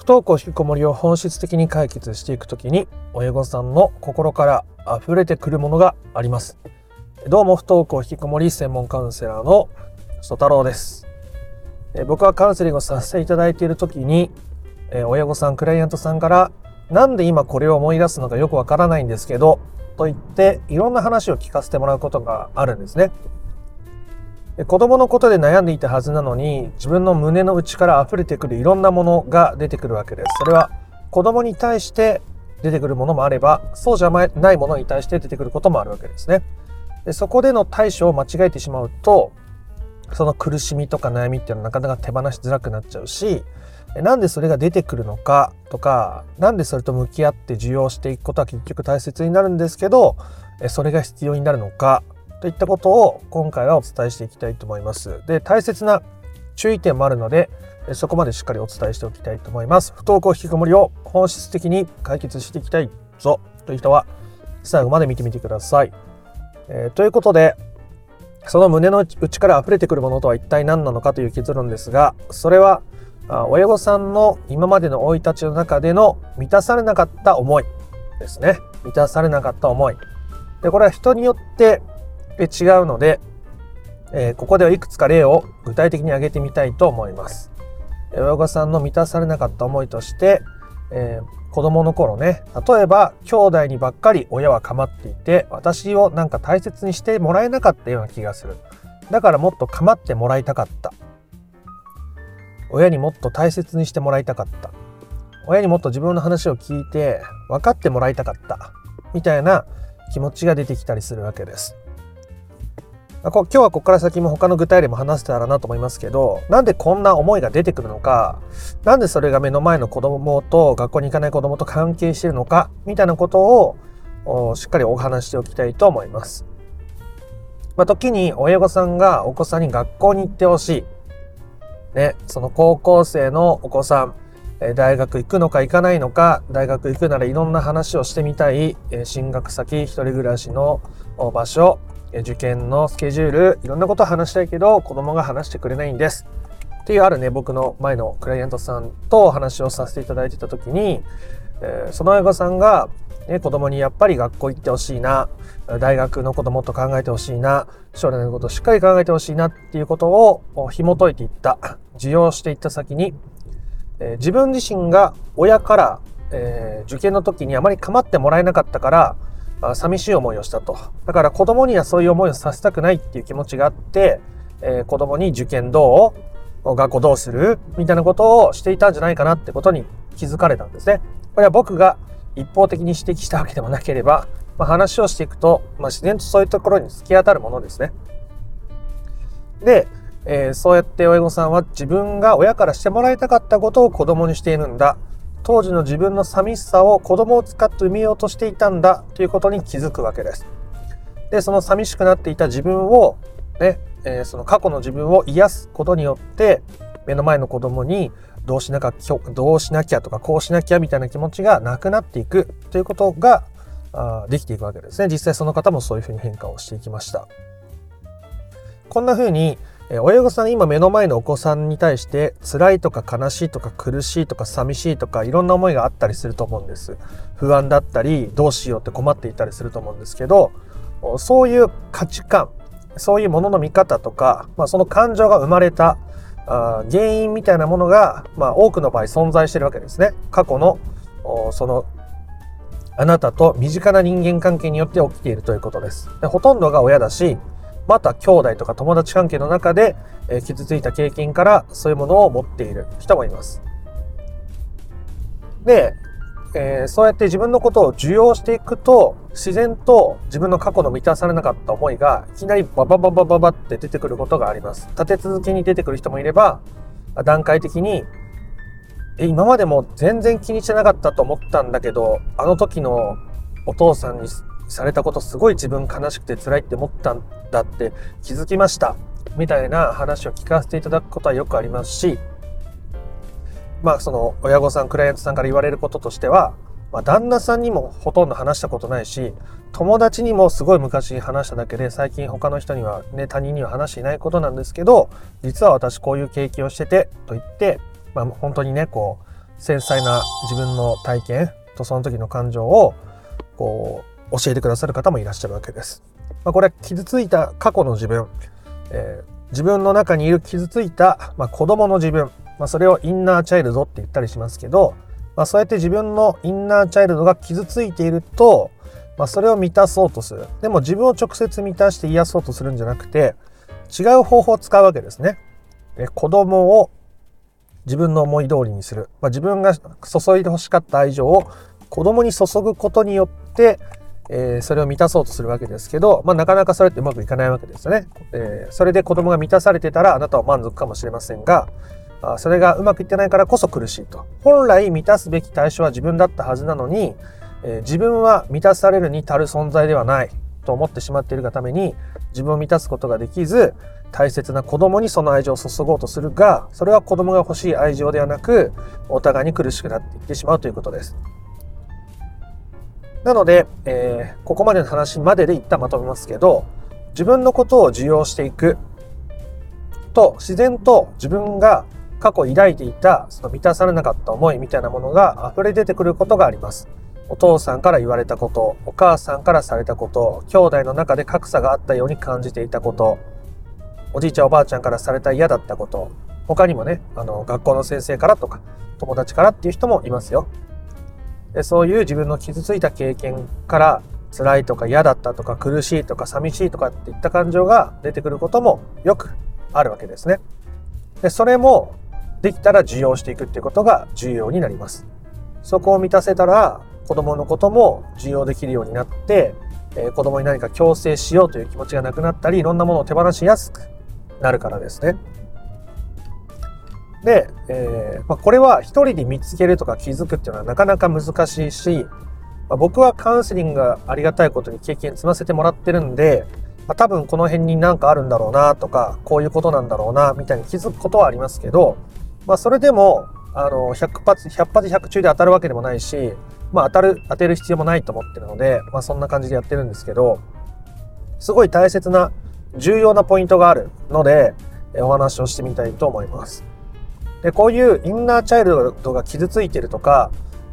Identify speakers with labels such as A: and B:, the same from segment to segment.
A: 不登校引きこもりを本質的に解決していくときに親御さんの心から溢れてくるものがあります。どうも不登校引きこもり専門カウンセラーの曽太郎です。僕はカウンセリングをさせていただいている時に親御さんクライアントさんからなんで今これを思い出すのかよくわからないんですけどと言っていろんな話を聞かせてもらうことがあるんですね。子供のことで悩んでいたはずなのに自分の胸の内から溢れてくるいろんなものが出てくるわけです。それは子供に対して出てくるものもあればそうじゃないものに対して出てくることもあるわけですね。でそこでの対処を間違えてしまうとその苦しみとか悩みっていうのはなかなか手放しづらくなっちゃうしなんでそれが出てくるのかとかなんでそれと向き合って受容していくことは結局大切になるんですけどそれが必要になるのかといったことを今回はお伝えしていきたいと思います。で大切な注意点もあるのでそこまでしっかりお伝えしておきたいと思います。不登校引きこもりを本質的に解決していきたいぞという人は最後まで見てみてください。えー、ということでその胸の内から溢れてくるものとは一体何なのかという結論ですがそれは親御さんの今までの生い立ちの中での満たされなかった思いですね満たされなかった思いでこれは人によって違うので、えー、ここではいくつか例を具体的に挙げてみたいと思います。親御さんの満たされなかった思いとして、えー、子供の頃ね例えば兄弟にばっかり親は構っていて私をなんか大切にしてもらえなかったような気がする。だからもっと構ってもらいたかった。親にもっと大切にしてもらいたかった。親にもっと自分の話を聞いて分かってもらいたかった。みたいな気持ちが出てきたりするわけです。あ今日はここから先も他の具体例も話せたらなと思いますけどなんでこんな思いが出てくるのかなんでそれが目の前の子供と学校に行かない子供と関係しているのかみたいなことをしっかりお話しておきたいと思います。まあ、時に親御さんがお子さんに学校に行ってほしい。ね、その高校生のお子さん、大学行くのか行かないのか、大学行くならいろんな話をしてみたい、進学先、一人暮らしの場所、受験のスケジュールいろんなこと話したいけど子供が話してくれないんです。っていうあるね僕の前のクライアントさんとお話をさせていただいてた時に、えー、その親御さんが、ね、子供にやっぱり学校行ってほしいな大学のこともっと考えてほしいな将来のことをしっかり考えてほしいなっていうことを紐解いていった受容していった先に、えー、自分自身が親から、えー、受験の時にあまり構ってもらえなかったから寂しい思いをしたと。だから子供にはそういう思いをさせたくないっていう気持ちがあって、えー、子供に受験どう学校どうするみたいなことをしていたんじゃないかなってことに気づかれたんですね。これは僕が一方的に指摘したわけでもなければ、まあ、話をしていくと、まあ、自然とそういうところに突き当たるものですね。で、えー、そうやって親御さんは自分が親からしてもらいたかったことを子供にしているんだ。当時の自分の寂しさを子供を使って埋めようとしていたんだということに気づくわけです。で、その寂しくなっていた自分を、ね、えー、その過去の自分を癒すことによって、目の前の子供にどうしなきゃ、どうしなきゃとかこうしなきゃみたいな気持ちがなくなっていくということがあできていくわけですね。実際その方もそういうふうに変化をしていきました。こんなふうに親御さん今目の前のお子さんに対して辛いとか悲しいとか苦しいとか寂しいとかいろんな思いがあったりすると思うんです。不安だったりどうしようって困っていたりすると思うんですけどそういう価値観そういうものの見方とか、まあ、その感情が生まれたあ原因みたいなものが、まあ、多くの場合存在してるわけですね。過去のそのあなたと身近な人間関係によって起きているということです。でほとんどが親だしまた兄弟とか友達関係の中で、え、傷ついた経験からそういうものを持っている人もいます。で、えー、そうやって自分のことを受容していくと自然と自分の過去の満たされなかった思いがいきなりババババババって出てくることがあります。立て続けに出てくる人もいれば段階的にえ今までも全然気にしてなかったと思ったんだけどあの時のお父さんにされたことすごい自分悲しくて辛いって思ったんだって気づきました。みたいな話を聞かせていただくことはよくありますしまあその親御さんクライアントさんから言われることとしては、まあ、旦那さんにもほとんど話したことないし友達にもすごい昔話しただけで最近他の人にはね他人には話していないことなんですけど実は私こういう経験をしててと言って、まあ、本当にねこう繊細な自分の体験とその時の感情をこう教えてくださる方もいらっしゃるわけです。まあ、これ傷ついた過去の自分、えー、自分の中にいる傷ついた、まあ、子供の自分、まあ、それをインナーチャイルドって言ったりしますけど、まあ、そうやって自分のインナーチャイルドが傷ついていると、まあ、それを満たそうとする。でも自分を直接満たして癒そうとするんじゃなくて、違う方法を使うわけですね。え子供を自分の思い通りにする。まあ、自分が注いで欲しかった愛情を子供に注ぐことによって、えー、それを満たそうとするわけですけど、まあ、なかなかそれってうまくいかないわけですよね。えー、それで子供が満たされてたらあなたは満足かもしれませんが、あそれがうまくいってないからこそ苦しいと。本来満たすべき対象は自分だったはずなのに、えー、自分は満たされるに足る存在ではないと思ってしまっているがために自分を満たすことができず大切な子供にその愛情を注ごうとするがそれは子供が欲しい愛情ではなくお互いに苦しくなっていってしまうということです。なので、えー、ここまでの話までで一旦まとめますけど自分のことを受容していくと自然と自分が過去抱いていたその満たされなかった思いみたいなものが溢れ出てくることがあります。お父さんから言われたこと、お母さんからされたこと、兄弟の中で格差があったように感じていたこと、おじいちゃんおばあちゃんからされた嫌だったこと、他にもね、あの、学校の先生からとか、友達からっていう人もいますよ。でそういう自分の傷ついた経験から辛いとか嫌だったとか苦しいとか寂しいとかっていった感情が出てくることもよくあるわけですね。でそれもできたら受容していくっていうことが重要になります。そこを満たせたら子供のことも受容できるようになって、えー、子供に何か強制しようという気持ちがなくなったりいろんなものを手放しやすくなるからですね。で、えーまあ、これは一人で見つけるとか気づくっていうのはなかなか難しいし、まあ、僕はカウンセリングがありがたいことに経験積ませてもらってるんで、まあ、多分この辺に何かあるんだろうなとかこういうことなんだろうなみたいに気づくことはありますけど、まあ、それでもあの100発100発100中で当たるわけでもないし、まあ、当たる当てる必要もないと思ってるので、まあ、そんな感じでやってるんですけどすごい大切な重要なポイントがあるのでお話をしてみたいと思います。でこういうインナーチャイルドが傷ついてるとか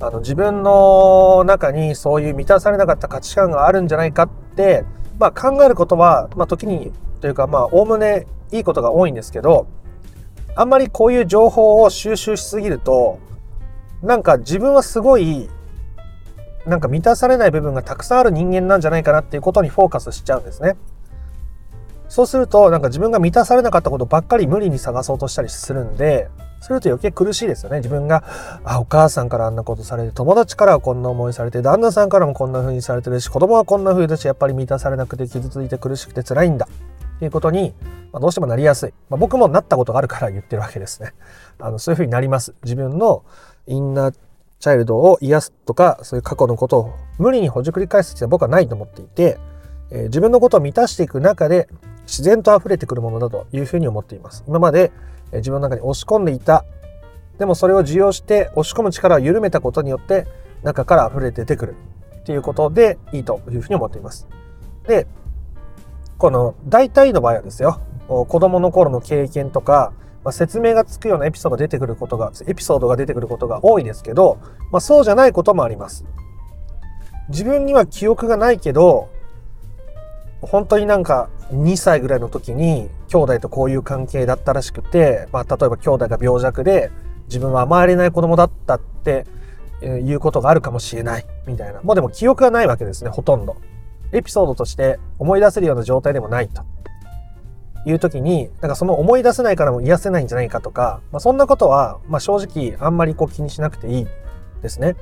A: あの自分の中にそういう満たされなかった価値観があるんじゃないかって、まあ、考えることは、まあ、時にというかまあおおむねいいことが多いんですけどあんまりこういう情報を収集しすぎるとなんか自分はすごいなんか満たされない部分がたくさんある人間なんじゃないかなっていうことにフォーカスしちゃうんですね。そうするとなんか自分が満たされなかったことばっかり無理に探そうとしたりするんで、すると余計苦しいですよね。自分が、あ、お母さんからあんなことされて、友達からはこんな思いされて、旦那さんからもこんな風にされてるし、子供はこんな風だし、やっぱり満たされなくて傷ついて苦しくて辛いんだ。っていうことに、まあ、どうしてもなりやすい。まあ、僕もなったことがあるから言ってるわけですね。あの、そういう風になります。自分のインナーチャイルドを癒すとか、そういう過去のことを無理にほじくり返す必要は僕はないと思っていて、えー、自分のことを満たしていく中で自然と溢れてくるものだというふうに思っています。今まで、自分の中に押し込んでいた、でもそれを受容して押し込む力を緩めたことによって中から溢れ出てくるっていうことでいいというふうに思っています。で、この大体の場合はですよ、子供の頃の経験とか、まあ、説明がつくようなエピソードが出てくることが、エピソードが出てくることが多いですけど、まあ、そうじゃないこともあります。自分には記憶がないけど、本当になんか2歳ぐらいの時に兄弟とこういう関係だったらしくて、まあ、例えば兄弟が病弱で自分は甘えれない子供だったっていうことがあるかもしれないみたいな。もうでも記憶がないわけですね、ほとんど。エピソードとして思い出せるような状態でもないと。いう時に、なんかその思い出せないからも癒せないんじゃないかとか、まあ、そんなことは、まあ、正直あんまりこう気にしなくていいですね。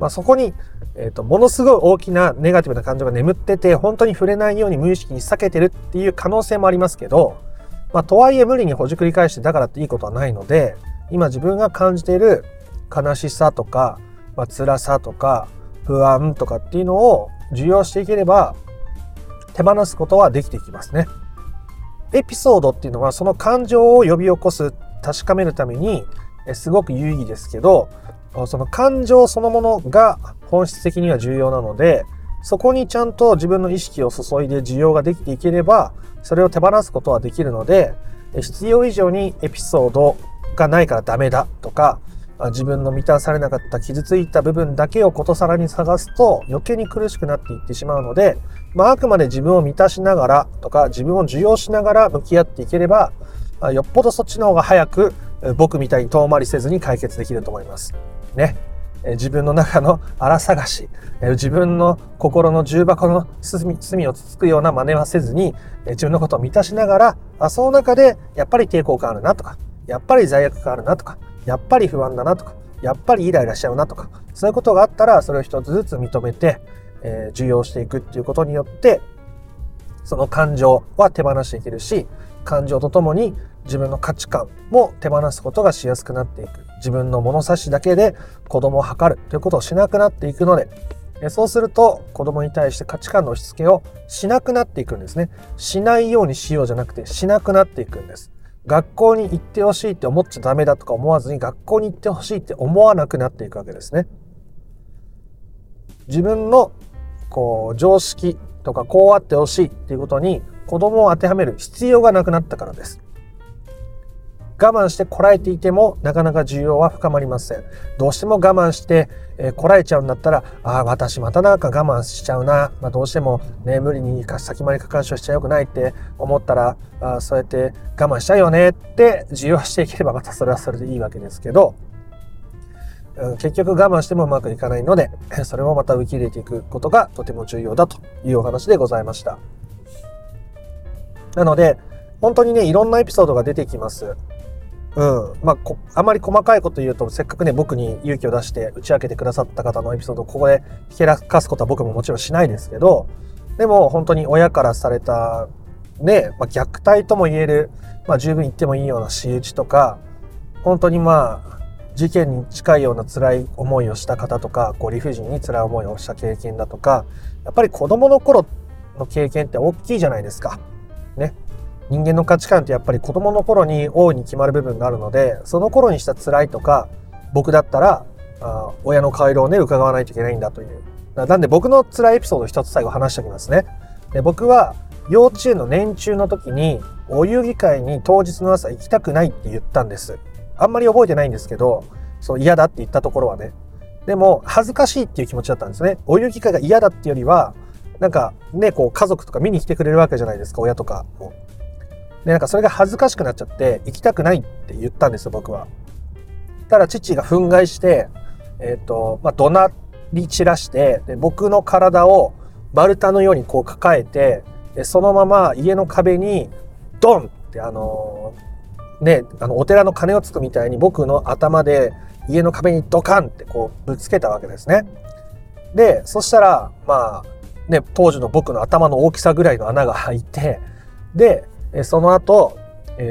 A: まあ、そこに、え、ー、と、ものすごい大きなネガティブな感情が眠ってて、本当に触れないように無意識に避けてるっていう可能性もありますけど、まあ、とはいえ無理にほじくり返してだからっていいことはないので、今自分が感じている悲しさとか、まあ、辛さとか、不安とかっていうのを受容していければ、手放すことはできていきますね。エピソードっていうのはその感情を呼び起こす確かめるためにすごく有意義ですけどその感情そのものが本質的には重要なのでそこにちゃんと自分の意識を注いで需要ができていければそれを手放すことはできるので必要以上にエピソードがないからダメだとか自分の満たされなかった傷ついた部分だけをことさらに探すと余計に苦しくなっていってしまうので、まあ、あくまで自分を満たしながらとか自分を受容しながら向き合っていければよっぽどそっちの方が早く僕みたいに遠回りせずに解決できると思います。ね。自分の中の荒探し、自分の心の重箱の隅をつつくような真似はせずに、自分のことを満たしながら、その中でやっぱり抵抗感あるなとか、やっぱり罪悪感あるなとか、やっぱり不安だなとか、やっぱりイライラしちゃうなとか、そういうことがあったら、それを一つずつ認めて、えー、受容していくっていうことによって、その感情は手放していけるし、感情とともに自分の価値観も手放すことがしやすくなっていく。自分の物差しだけで子供を測るということをしなくなっていくので、そうすると子供に対して価値観の押し付けをしなくなっていくんですね。しないようにしようじゃなくてしなくなっていくんです。学校に行ってほしいって思っちゃダメだとか思わずに学校に行ってほしいって思わなくなっていくわけですね。自分のこう常識とかこうあってほしいっていうことに子供を当てはめる必要がなくなったからです。我慢してこらえていてもなかなか需要は深まりません。どうしても我慢して、え、こらえちゃうんだったら、ああ、私またなんか我慢しちゃうな。まあ、どうしてもね、無理に先回り過干渉しちゃよくないって思ったら、あそうやって我慢しちゃうよねって需要していければまたそれはそれでいいわけですけど、うん、結局我慢してもうまくいかないので、それもまた受け入れていくことがとても重要だというお話でございました。なので、本当にね、いろんなエピソードが出てきます。うん。まあ、あまり細かいこと言うと、せっかくね、僕に勇気を出して打ち明けてくださった方のエピソードをここでひけらかすことは僕ももちろんしないですけど、でも本当に親からされた、ね、まあ、虐待とも言える、まあ、十分言ってもいいような仕打ちとか、本当にまあ、事件に近いような辛い思いをした方とか、こう理不尽に辛い思いをした経験だとか、やっぱり子供の頃の経験って大きいじゃないですか。ね。人間の価値観ってやっぱり子供の頃に大いに決まる部分があるのでその頃にした辛いとか僕だったらあ親の顔色をね伺わないといけないんだという。なんで僕の辛いエピソード一つ最後話しておきますね。で僕は幼稚園の年中の時にお遊戯会に当日の朝行きたくないって言ったんです。あんまり覚えてないんですけどそう嫌だって言ったところはね。でも恥ずかしいっていう気持ちだったんですね。お遊戯会が嫌だってよりはなんかねこう家族とか見に来てくれるわけじゃないですか親とかもで、なんかそれが恥ずかしくなっちゃって、行きたくないって言ったんですよ、僕は。ただ父が憤慨して、えっ、ー、と、まあ、怒鳴り散らして、で僕の体を丸太のようにこう抱えて、でそのまま家の壁にドンってあのー、ね、あの、お寺の鐘をつくみたいに僕の頭で家の壁にドカンってこうぶつけたわけですね。で、そしたら、まあ、ね、当時の僕の頭の大きさぐらいの穴が開いて、で、その後、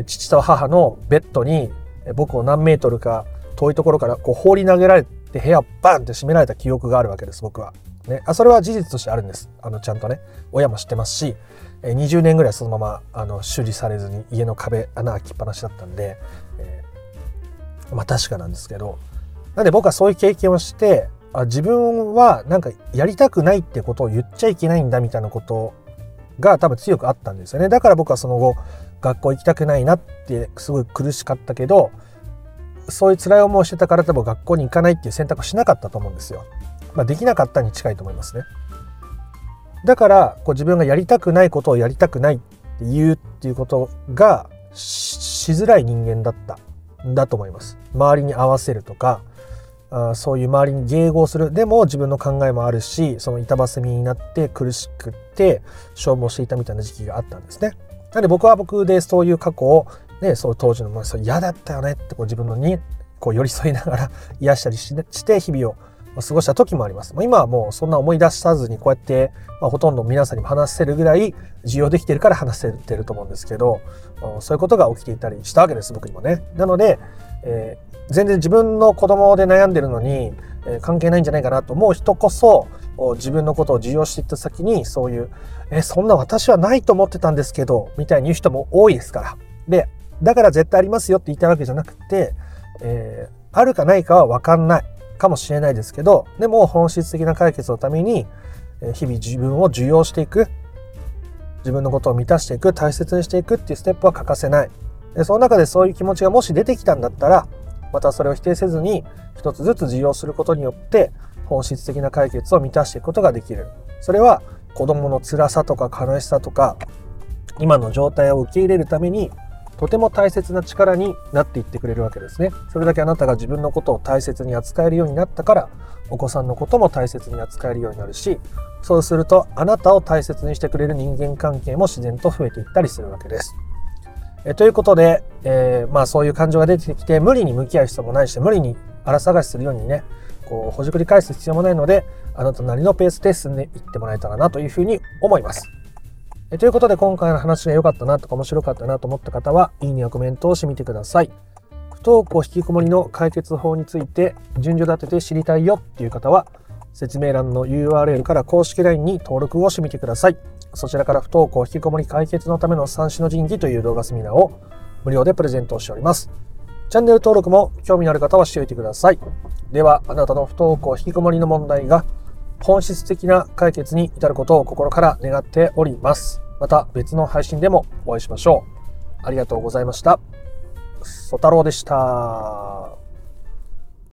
A: 父と母のベッドに僕を何メートルか遠いところからこう放り投げられて部屋バンって閉められた記憶があるわけです僕は。ね、あそれは事実としてあるんですあのちゃんとね親も知ってますし20年ぐらいそのままあの修理されずに家の壁穴開きっぱなしだったんで、えー、まあ確かなんですけどなんで僕はそういう経験をしてあ自分はなんかやりたくないってことを言っちゃいけないんだみたいなことが多分強くあったんですよね。だから僕はその後、学校行きたくないなってすごい苦しかったけど、そういう辛い思いをしてたから多分学校に行かないっていう選択をしなかったと思うんですよ。まあ、できなかったに近いと思いますね。だからこう自分がやりたくないことをやりたくないって言うっていうことがしづらい人間だったんだと思います。周りに合わせるとかあそういう周りに迎合するでも自分の考えもあるしその板挟みになって苦しくって消耗していたみたいな時期があったんですね。なので僕は僕でそういう過去を、ね、そう当時の、まあ、そう嫌だったよねってこう自分のにこう寄り添いながら癒したりして日々を過ごした時もあります。今はもうそんな思い出さずにこうやって、まあ、ほとんど皆さんにも話せるぐらい需要できてるから話せてると思うんですけどそういうことが起きていたりしたわけです僕にもね。なので、えー全然自分の子供で悩んでるのに、えー、関係ないんじゃないかなと思う人こそ自分のことを受容していった先にそういう「えそんな私はないと思ってたんですけど」みたいに言う人も多いですから。でだから絶対ありますよって言いたわけじゃなくて、えー、あるかないかは分かんないかもしれないですけどでも本質的な解決のために日々自分を受容していく自分のことを満たしていく大切にしていくっていうステップは欠かせない。でその中でそういう気持ちがもし出てきたんだったらまたそれを否定せずに一つずつ受容することによって本質的な解決を満たしていくことができる。それは子供の辛さとか悲しさとか今の状態を受け入れるためにとても大切な力になっていってくれるわけですねそれだけあなたが自分のことを大切に扱えるようになったからお子さんのことも大切に扱えるようになるしそうするとあなたを大切にしてくれる人間関係も自然と増えていったりするわけですえということで、えー、まあそういう感情が出てきて無理に向き合う必要もないし無理に荒探しするようにねこうほじくり返す必要もないのであなたなりのペースで進んでいってもらえたらなというふうに思います。えということで今回の話が良かったなとか面白かったなと思った方はいいねやコメントをしてみてください。不登校引きこもりの解決法について順序立てて知りたいよっていう方は説明欄の URL から公式 LINE に登録をしてみてください。そちらから不登校引きこもり解決のための三種の神器という動画セミナーを無料でプレゼントをしております。チャンネル登録も興味のある方はしておいてください。では、あなたの不登校引きこもりの問題が本質的な解決に至ることを心から願っております。また別の配信でもお会いしましょう。ありがとうございました。ソタロウでした。